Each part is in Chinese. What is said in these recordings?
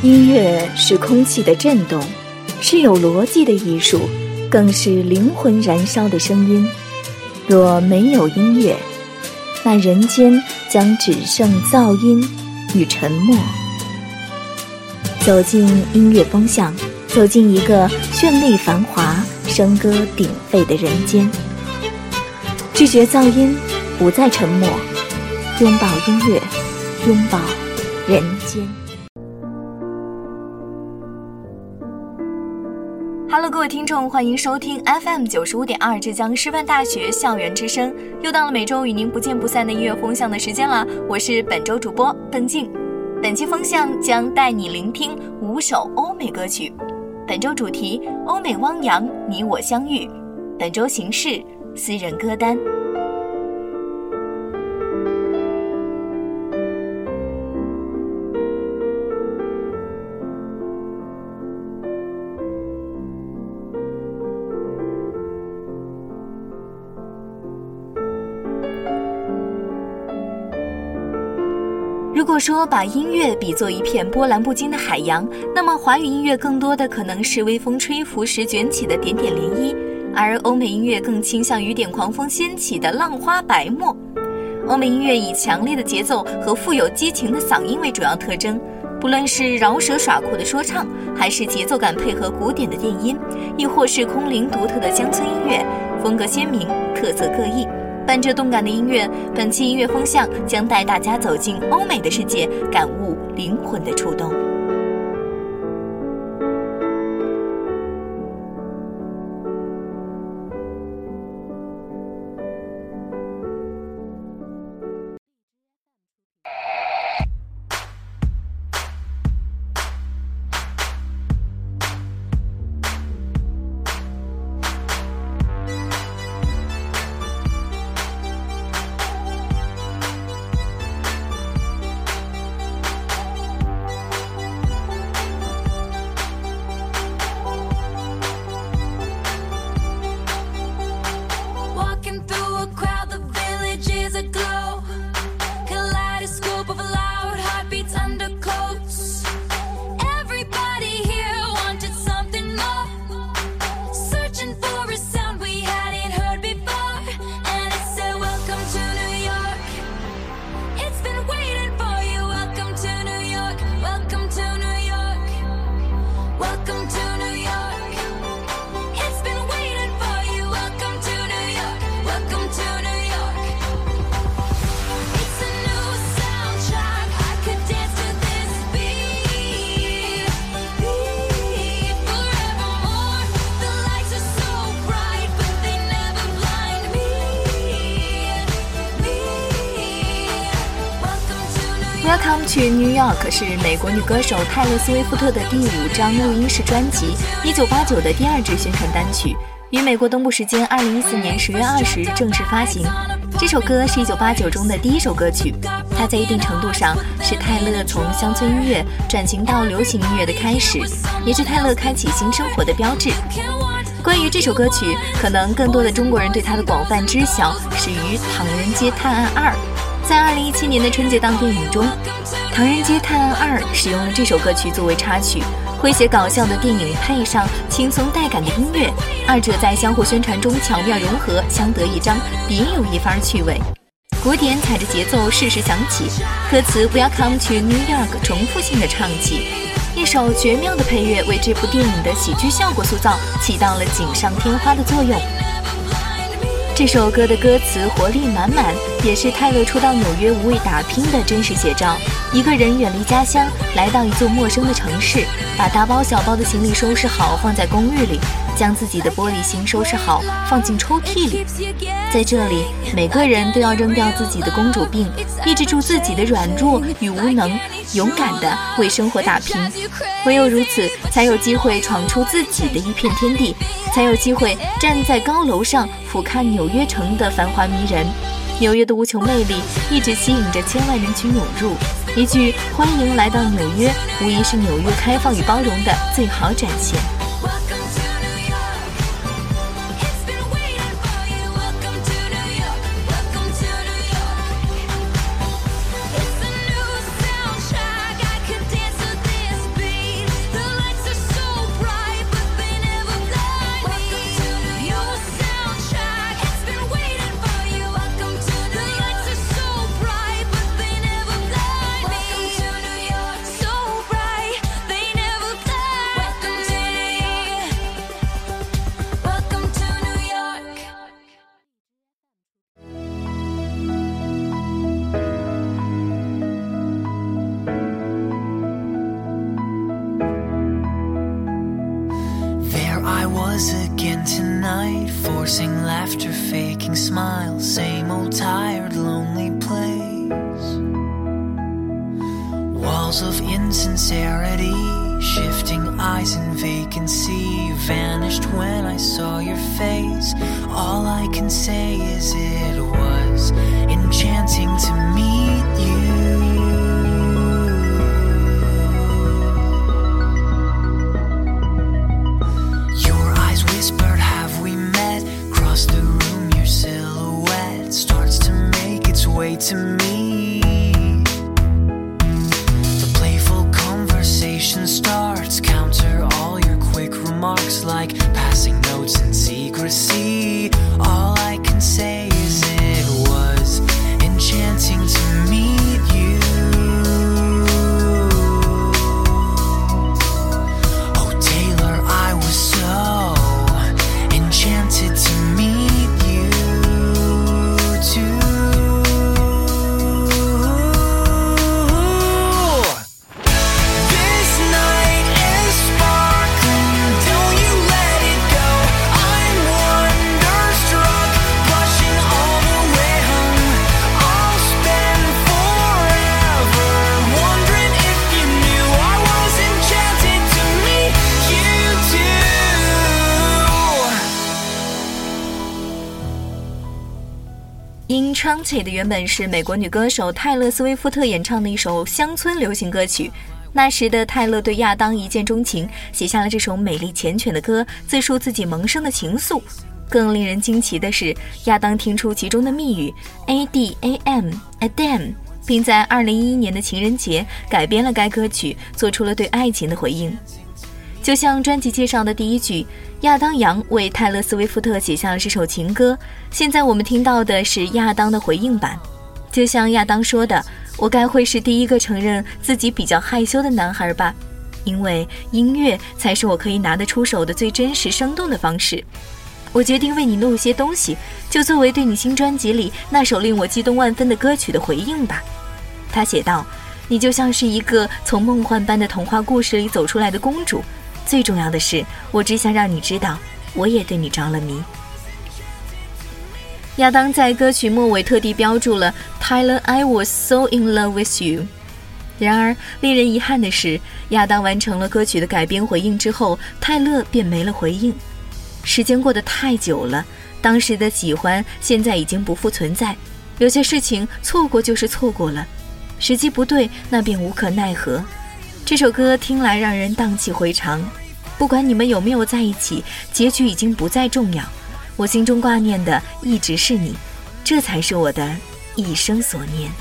音乐是空气的震动，是有逻辑的艺术，更是灵魂燃烧的声音。若没有音乐，那人间将只剩噪音与沉默。走进音乐风向，走进一个绚丽繁华、笙歌鼎沸的人间。拒绝噪音，不再沉默，拥抱音乐，拥抱人间。各位听众，欢迎收听 FM 九十五点二浙江师范大学校园之声。又到了每周与您不见不散的音乐风向的时间了，我是本周主播邓静。本期风向将带你聆听五首欧美歌曲。本周主题：欧美汪洋，你我相遇。本周形式：私人歌单。说把音乐比作一片波澜不惊的海洋，那么华语音乐更多的可能是微风吹拂时卷起的点点涟漪，而欧美音乐更倾向于点狂风掀起的浪花白沫。欧美音乐以强烈的节奏和富有激情的嗓音为主要特征，不论是饶舌耍酷的说唱，还是节奏感配合古典的电音，亦或是空灵独特的乡村音乐，风格鲜明，特色各异。伴着动感的音乐，本期音乐风向将带大家走进欧美的世界，感悟灵魂的触动。New York 是美国女歌手泰勒·斯威夫特的第五张录音室专辑1989的第二支宣传单曲，于美国东部时间2014年10月20日正式发行。这首歌是一989中的第一首歌曲，它在一定程度上是泰勒从乡村音乐转型到流行音乐的开始，也是泰勒开启新生活的标志。关于这首歌曲，可能更多的中国人对它的广泛知晓始于《唐人街探案二》。在二零一七年的春节档电影中，《唐人街探案二》使用了这首歌曲作为插曲，诙谐搞笑的电影配上轻松带感的音乐，二者在相互宣传中巧妙融合，相得益彰，别有一番趣味。鼓点踩着节奏适时响起，歌词 Welcome to New York 重复性的唱起，一首绝妙的配乐为这部电影的喜剧效果塑造起到了锦上添花的作用。这首歌的歌词活力满满，也是泰勒初到纽约无畏打拼的真实写照。一个人远离家乡，来到一座陌生的城市，把大包小包的行李收拾好，放在公寓里。将自己的玻璃心收拾好，放进抽屉里。在这里，每个人都要扔掉自己的公主病，抑制住自己的软弱与无能，勇敢地为生活打拼。唯有如此，才有机会闯出自己的一片天地，才有机会站在高楼上俯瞰纽约城的繁华迷人。纽约的无穷魅力一直吸引着千万人群涌入。一句“欢迎来到纽约”，无疑是纽约开放与包容的最好展现。Walls of insincerity, shifting eyes in vacancy, vanished when I saw your face. All I can say is it was enchanting to meet you. Your eyes whispered, Have we met? Across the room, your silhouette starts to make its way to me. Enchanted 原本是美国女歌手泰勒·斯威夫特演唱的一首乡村流行歌曲。那时的泰勒对亚当一见钟情，写下了这首美丽缱绻的歌，自述自己萌生的情愫。更令人惊奇的是，亚当听出其中的密语 A D A M Adam，并在2011年的情人节改编了该歌曲，做出了对爱情的回应。就像专辑介绍的第一句，亚当·杨为泰勒·斯威夫特写下了这首情歌。现在我们听到的是亚当的回应版。就像亚当说的：“我该会是第一个承认自己比较害羞的男孩吧，因为音乐才是我可以拿得出手的最真实生动的方式。我决定为你录一些东西，就作为对你新专辑里那首令我激动万分的歌曲的回应吧。”他写道：“你就像是一个从梦幻般的童话故事里走出来的公主。最重要的是，我只想让你知道，我也对你着了迷。”亚当在歌曲末尾特地标注了 “Tyler, I was so in love with you”。然而，令人遗憾的是，亚当完成了歌曲的改编回应之后，泰勒便没了回应。时间过得太久了，当时的喜欢现在已经不复存在。有些事情错过就是错过了，时机不对，那便无可奈何。这首歌听来让人荡气回肠。不管你们有没有在一起，结局已经不再重要。我心中挂念的一直是你，这才是我的一生所念。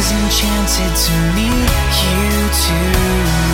Enchanted to meet you too.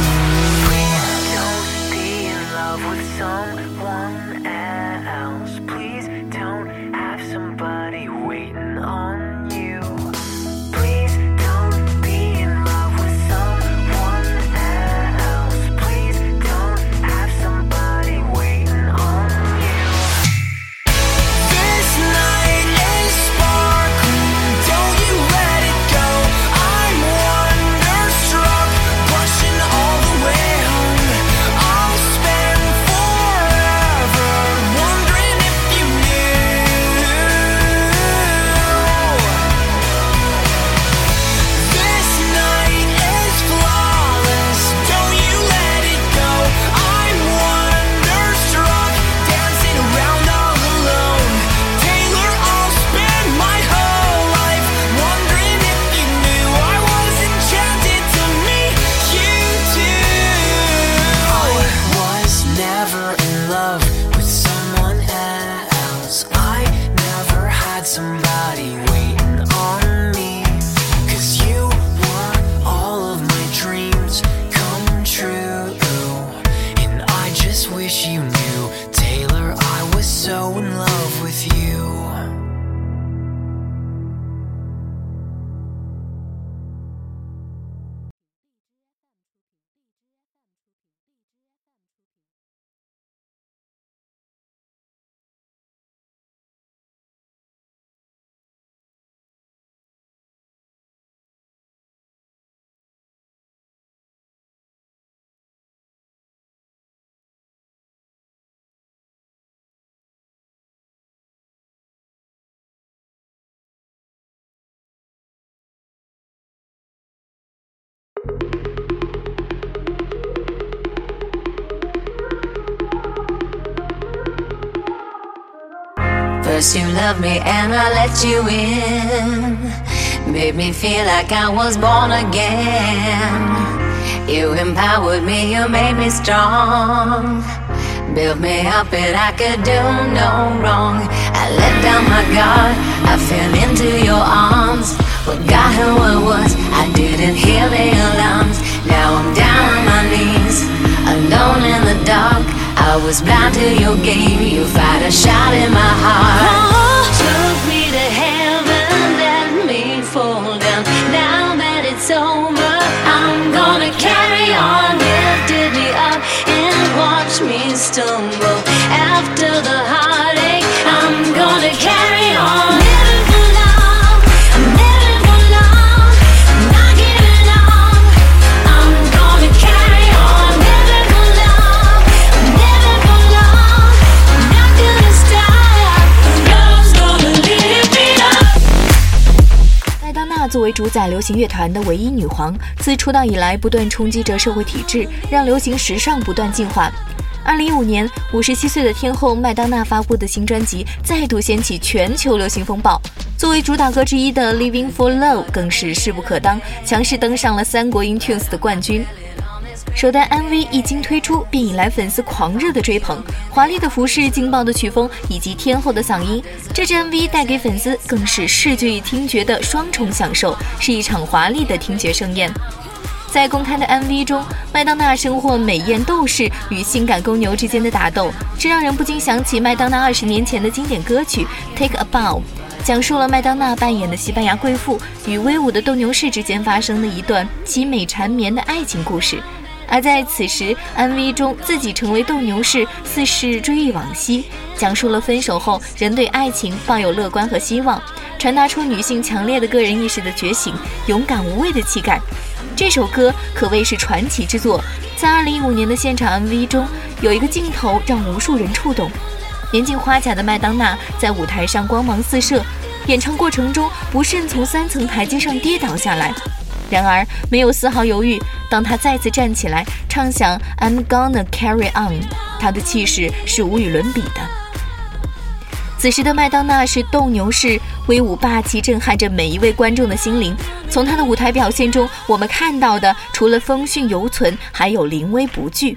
First you loved me and I let you in. Made me feel like I was born again. You empowered me, you made me strong. Built me up and I could do no wrong. I let down my guard, I fell into your arms. What got her what was, I didn't hear the alarms. Now I'm down on my knees, alone in the dark. I was blind to your game, 主宰流行乐团的唯一女皇，自出道以来不断冲击着社会体制，让流行时尚不断进化。二零一五年，五十七岁的天后麦当娜发布的新专辑再度掀起全球流行风暴。作为主打歌之一的《Living for Love》更是势不可当，强势登上了三国 iTunes 的冠军。首单 MV 一经推出，便引来粉丝狂热的追捧。华丽的服饰、劲爆的曲风以及天后的嗓音，这支 MV 带给粉丝更是视觉与听觉的双重享受，是一场华丽的听觉盛宴。在公开的 MV 中，麦当娜生获美艳斗士与性感公牛之间的打斗，这让人不禁想起麦当娜二十年前的经典歌曲《Take a Bow》，讲述了麦当娜扮演的西班牙贵妇与威武的斗牛士之间发生的一段凄美缠绵的爱情故事。而在此时，MV 中自己成为斗牛士，似是追忆往昔，讲述了分手后人对爱情抱有乐观和希望，传达出女性强烈的个人意识的觉醒，勇敢无畏的气概。这首歌可谓是传奇之作。在2015年的现场 MV 中，有一个镜头让无数人触动。年近花甲的麦当娜在舞台上光芒四射，演唱过程中不慎从三层台阶上跌倒下来。然而没有丝毫犹豫，当他再次站起来，唱响 "I'm Gonna Carry On"，他的气势是无与伦比的。此时的麦当娜是斗牛士，威武霸气，震撼着每一位观众的心灵。从她的舞台表现中，我们看到的除了风韵犹存，还有临危不惧。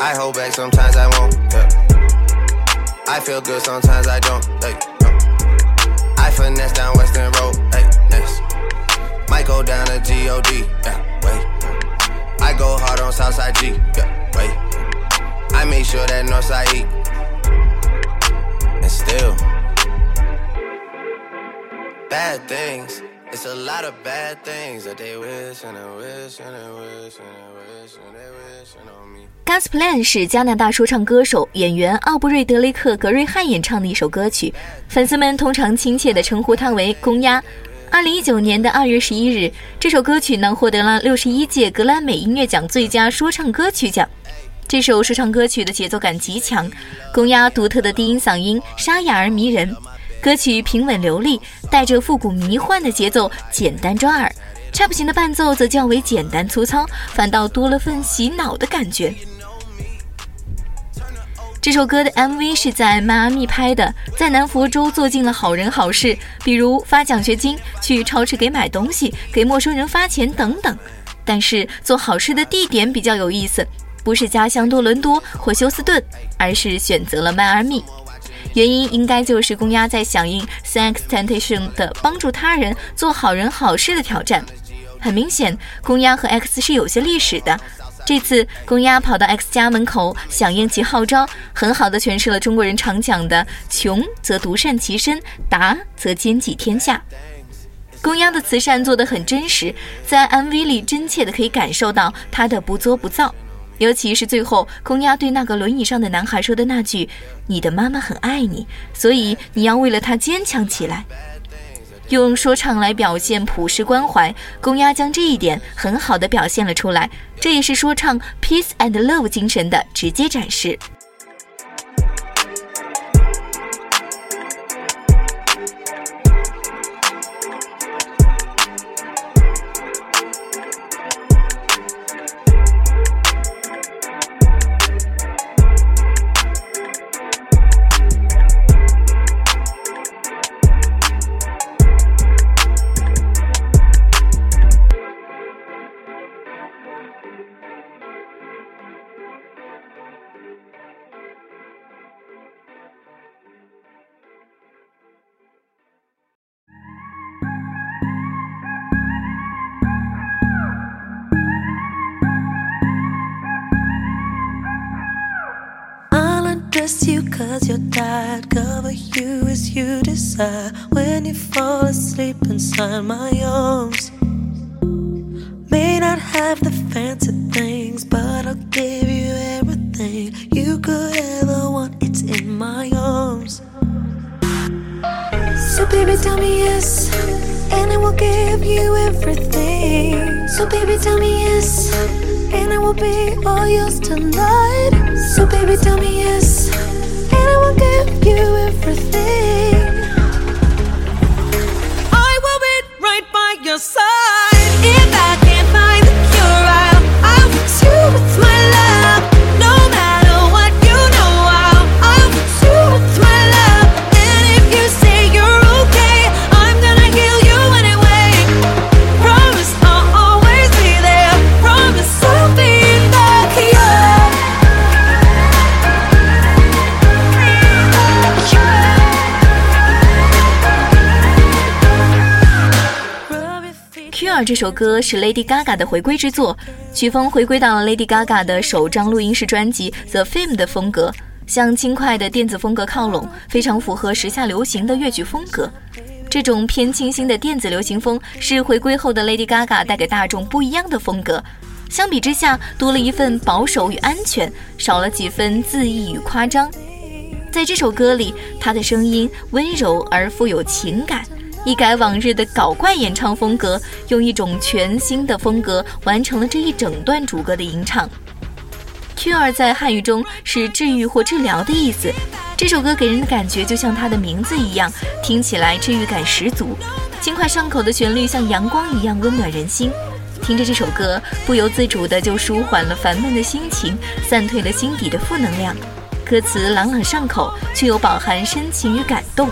I hold back, sometimes I won't. Yeah. I feel good, sometimes I don't. Hey, no. I finesse down Western Road. Hey, next. Might go down to God. Yeah, wait. I go hard on Southside G. Yeah, wait. I make sure that Northside E. And still, bad things. It's a lot of bad things that they wish and they wish and they wish and they wish and they wishing on me. God's Plan 是加拿大说唱歌手、演员奥布瑞德雷克·格瑞汉演唱的一首歌曲，粉丝们通常亲切地称呼他为“公鸭”。二零一九年的二月十一日，这首歌曲呢获得了六十一届格莱美音乐奖最佳说唱歌曲奖。这首说唱歌曲的节奏感极强，公鸭独特的低音嗓音沙哑而迷人，歌曲平稳流利，带着复古迷幻的节奏，简单抓耳。trap 型的伴奏则较为简单粗糙，反倒多了份洗脑的感觉。这首歌的 MV 是在迈阿密拍的，在南佛州做尽了好人好事，比如发奖学金、去超市给买东西、给陌生人发钱等等。但是做好事的地点比较有意思，不是家乡多伦多或休斯顿，而是选择了迈阿密。原因应该就是公鸭在响应 Xtentation 的帮助他人做好人好事的挑战。很明显，公鸭和 X 是有些历史的。这次公鸭跑到 X 家门口响应其号召，很好的诠释了中国人常讲的“穷则独善其身，达则兼济天下”。公鸭的慈善做得很真实，在 MV 里真切的可以感受到他的不作不躁。尤其是最后，公鸭对那个轮椅上的男孩说的那句：“你的妈妈很爱你，所以你要为了她坚强起来。”用说唱来表现普世关怀，公鸭将这一点很好的表现了出来，这也是说唱 peace and love 精神的直接展示。Cause you're tired. Cover you as you desire. When you fall asleep inside my arms. May not have the fancy things, but I'll give you everything you could ever want. It's in my arms. So, baby, tell me yes, and I will give you everything. So, baby, tell me yes, and I will be all yours tonight. So, baby, tell me yes, yourself 这首歌是 Lady Gaga 的回归之作，曲风回归到了 Lady Gaga 的首张录音室专辑《The Fame》的风格，向轻快的电子风格靠拢，非常符合时下流行的乐曲风格。这种偏清新的电子流行风是回归后的 Lady Gaga 带给大众不一样的风格。相比之下，多了一份保守与安全，少了几分恣意与夸张。在这首歌里，她的声音温柔而富有情感，一改往日的搞怪演唱风格，用一种全新的风格完成了这一整段主歌的吟唱。Cure 在汉语中是治愈或治疗的意思。这首歌给人的感觉就像它的名字一样，听起来治愈感十足。轻快上口的旋律像阳光一样温暖人心。听着这首歌，不由自主的就舒缓了烦闷的心情，散退了心底的负能量。歌词朗朗上口，却又饱含深情与感动。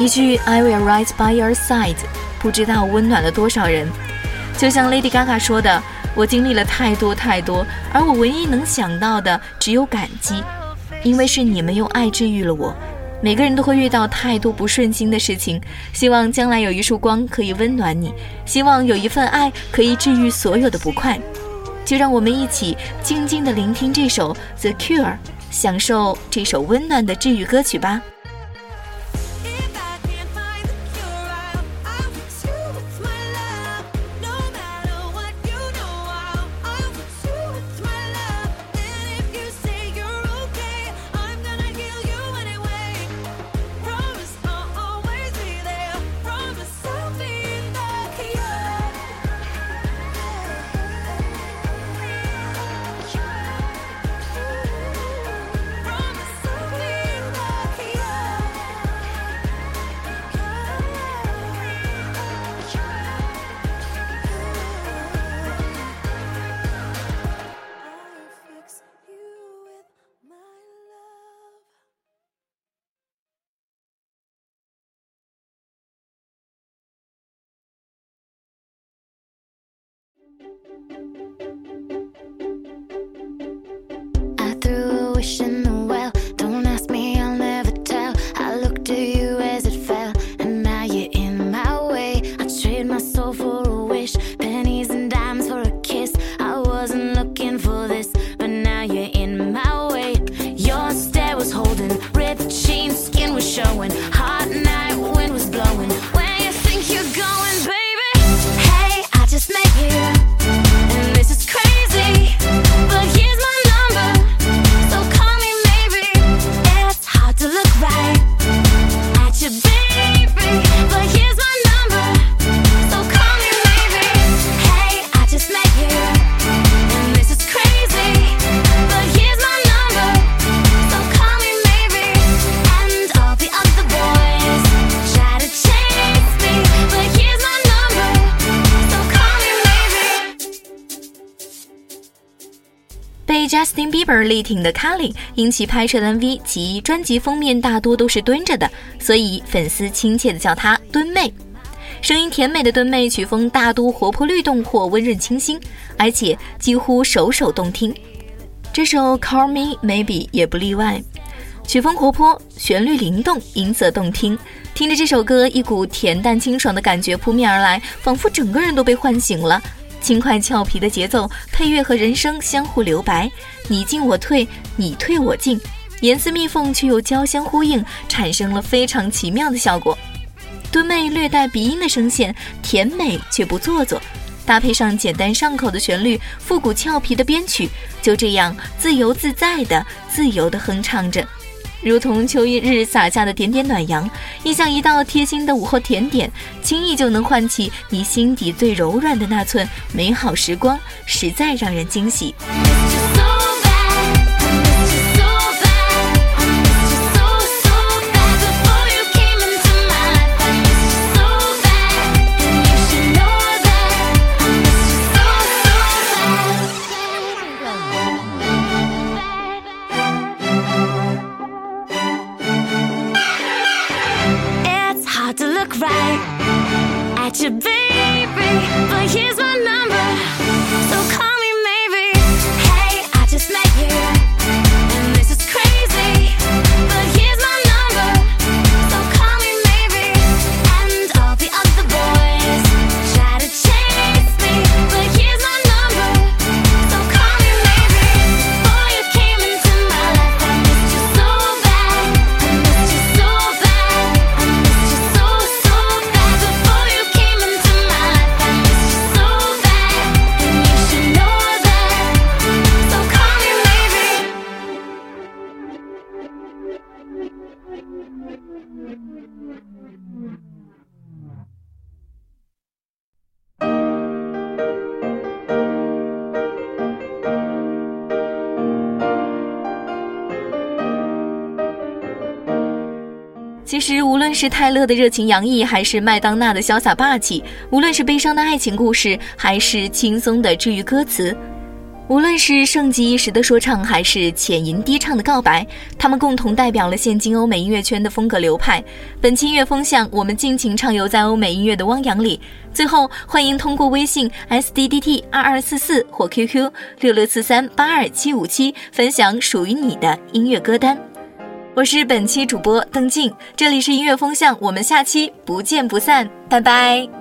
一句 "I will right by your side"，不知道温暖了多少人。就像 Lady Gaga 说的：“我经历了太多太多，而我唯一能想到的只有感激，因为是你们用爱治愈了我。”每个人都会遇到太多不顺心的事情，希望将来有一束光可以温暖你，希望有一份爱可以治愈所有的不快。就让我们一起静静地聆听这首《The Cure》，享受这首温暖的治愈歌曲吧。而力挺的 Kelly，因其拍摄的 MV 及专辑封面大多都是蹲着的，所以粉丝亲切的叫她“蹲妹”。声音甜美的蹲妹，曲风大都活泼律动或温润清新，而且几乎首首动听。这首《Call Me Maybe》也不例外，曲风活泼，旋律灵动，音色动听。听着这首歌，一股恬淡清爽的感觉扑面而来，仿佛整个人都被唤醒了。轻快俏皮的节奏，配乐和人声相互留白，你进我退，你退我进，严丝密缝却又交相呼应，产生了非常奇妙的效果。蹲妹略带鼻音的声线，甜美却不做作，搭配上简单上口的旋律，复古俏皮的编曲，就这样自由自在的、自由的哼唱着，如同秋一日洒下的点点暖阳，亦像一道贴心的午后甜点，轻易就能唤起你心底最柔软的那寸美好时光，实在让人惊喜。You, baby, 其实，无论是泰勒的热情洋溢，还是麦当娜的潇洒霸气；无论是悲伤的爱情故事，还是轻松的治愈歌词；无论是盛极一时的说唱，还是浅吟低唱的告白，他们共同代表了现今欧美音乐圈的风格流派。本期音乐风向，我们尽情畅游在欧美音乐的汪洋里。最后，欢迎通过微信 s d d t 二二四四或 QQ 六六四三八二七五七分享属于你的音乐歌单。我是本期主播邓静，这里是音乐风向，我们下期不见不散，拜拜。